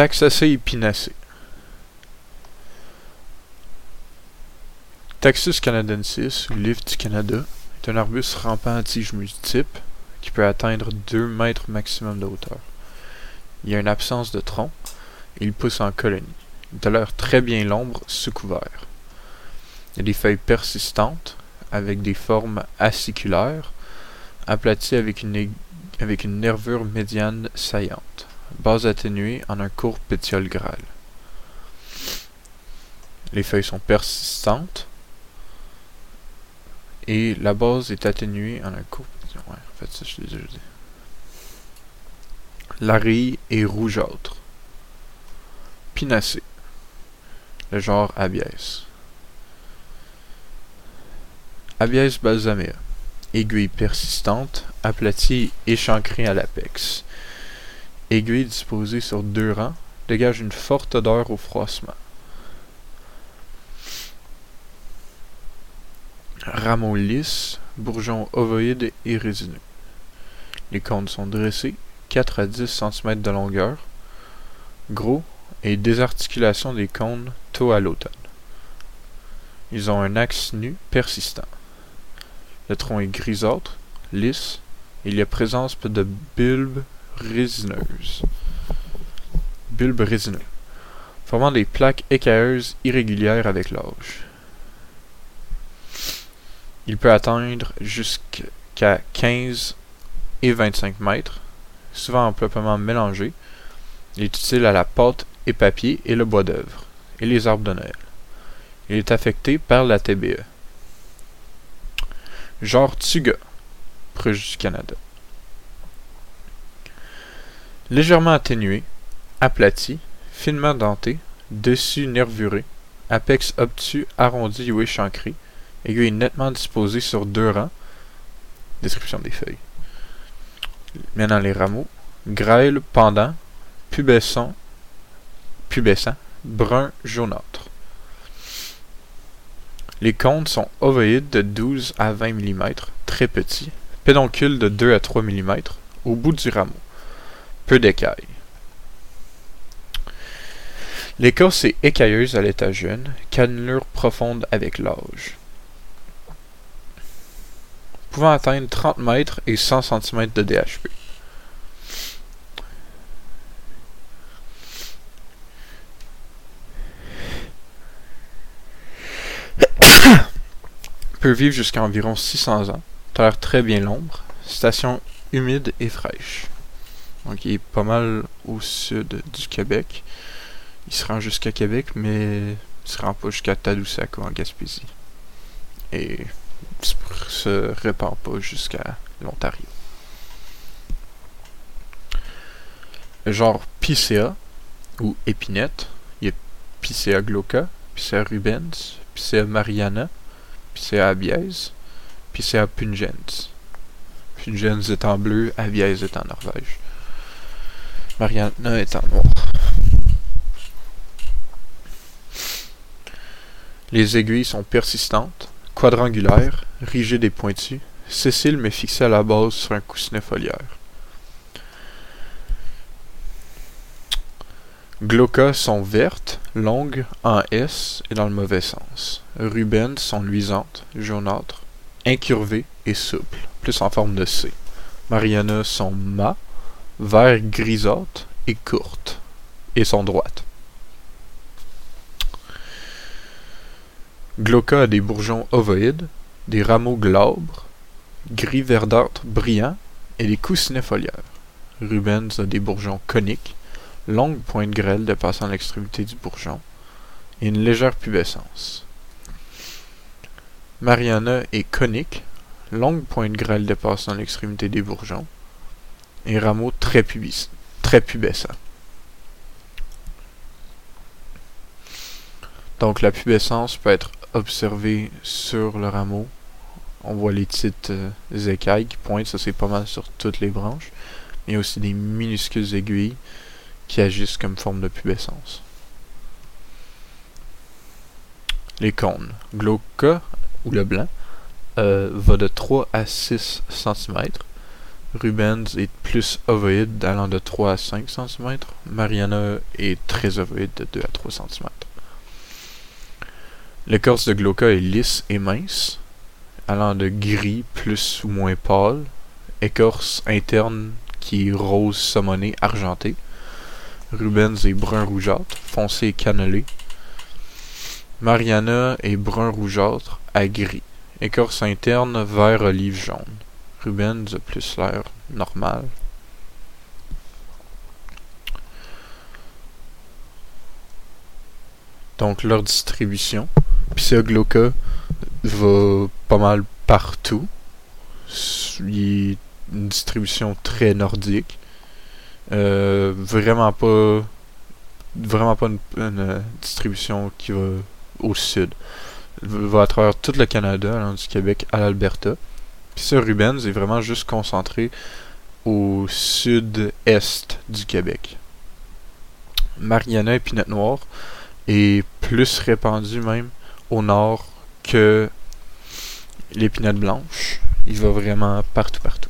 Taxacée épinacée. Taxus canadensis, ou livre Canada, est un arbuste rampant à tiges multiples qui peut atteindre 2 mètres maximum de hauteur. Il y a une absence de tronc et il pousse en colonie. Il tolère très bien l'ombre sous couvert. Il y a des feuilles persistantes avec des formes aciculaires, aplaties avec une nervure médiane saillante, base atténuée en un court pétiole grêle. Les feuilles sont persistantes et la base est atténuée en un court pétiole. Ouais, en fait, ça, je l'ai déjà dit. La rille est rougeâtre. Pinacée. Le genre Abies. Abies balsamea. Aiguille persistante, aplatie échancrée à l'apex. Aiguille disposée sur deux rangs dégage une forte odeur au froissement. Rameaux lisses, bourgeons ovoïdes et résineux. Les cônes sont dressés, 4 à 10 cm de longueur, gros et désarticulation des cônes tôt à l'automne. Ils ont un axe nu persistant. Le tronc est grisâtre, lisse, et il y a présence de bulbes résineuses. Bulbes résineux, formant des plaques écailleuses irrégulières avec l'âge. Il peut atteindre jusqu'à 15 et 25 mètres, souvent en peuplement mélangé. Il est utile à la pâte et papier et le bois d'œuvre, et les arbres de Noël. Il est affecté par la TBE. Genre Tuga, proche du Canada. Légèrement atténué, aplati, finement denté, dessus nervuré, apex obtus arrondi ou échancré, aiguille nettement disposée sur deux rangs. Description des feuilles. Maintenant les rameaux. Grêle, pendant, pubescent, pubescent, brun jaunâtre. Les cônes sont ovoïdes de 12 à 20 mm, très petits, pédoncules de 2 à 3 mm, au bout du rameau. Peu d'écailles. L'écorce est écailleuse à l'état jeune, cannelure profonde avec l'âge. Pouvant atteindre 30 mètres et 100 cm de DHP. peut vivre jusqu'à environ 600 ans, tolère très bien l'ombre, station humide et fraîche. Donc il est pas mal au sud du Québec. Il se rend jusqu'à Québec, mais il se rend pas jusqu'à Tadoussac ou en Gaspésie. Et il se répand pas jusqu'à l'Ontario. Genre Picea ou épinette, il y a Picea glauca, Picea rubens, Picea mariana, Picea abies, Picea pungens. Pungens est en bleu, abies est en Norvège. Mariana est en noir. Les aiguilles sont persistantes, quadrangulaires, rigides et pointues, sessiles mais fixées à la base sur un coussinet foliaire. Glauca sont vertes, longues, en S et dans le mauvais sens. Rubens sont luisantes, jaunâtres, incurvées et souples, plus en forme de C. Mariana sont mat, vert grisâtres et courtes, et sont droites. Glauca a des bourgeons ovoïdes, des rameaux glabres, gris verdâtres brillants et des coussinets foliaires. Rubens a des bourgeons coniques, longue pointe grêle dépassant l'extrémité du bourgeon, et une légère pubescence. Mariana est conique, longue pointe grêle dépassant l'extrémité des bourgeons, et rameaux très, pubis, très pubescents. Donc la pubescence peut être observée sur le rameau. On voit les petites euh, écailles qui pointent, ça c'est pas mal sur toutes les branches. Mais aussi des minuscules aiguilles qui agissent comme forme de pubescence. Les cônes. Glauca, ou le blanc, euh, va de 3 à 6 cm, Rubens est plus ovoïde, allant de 3 à 5 cm. Mariana est très ovoïde, de 2 à 3 cm. L'écorce de Glauca est lisse et mince, allant de gris plus ou moins pâle. Écorce interne qui est rose saumonné argenté. Rubens est brun rougeâtre, foncé et cannelé. Mariana est brun rougeâtre à gris. Écorce interne vert olive jaune. Rubens a plus l'air normal. Donc leur distribution. Psya glauca va pas mal partout. Il est une distribution très nordique. Euh, vraiment pas vraiment pas une, distribution qui va au sud. Il va à travers tout le Canada, du Québec à l'Alberta. Puis Rubens est vraiment juste concentré au sud-est du Québec. Mariana et Pinot Noir est plus répandu même au nord que l'épinette blanche. Il va vraiment partout, partout.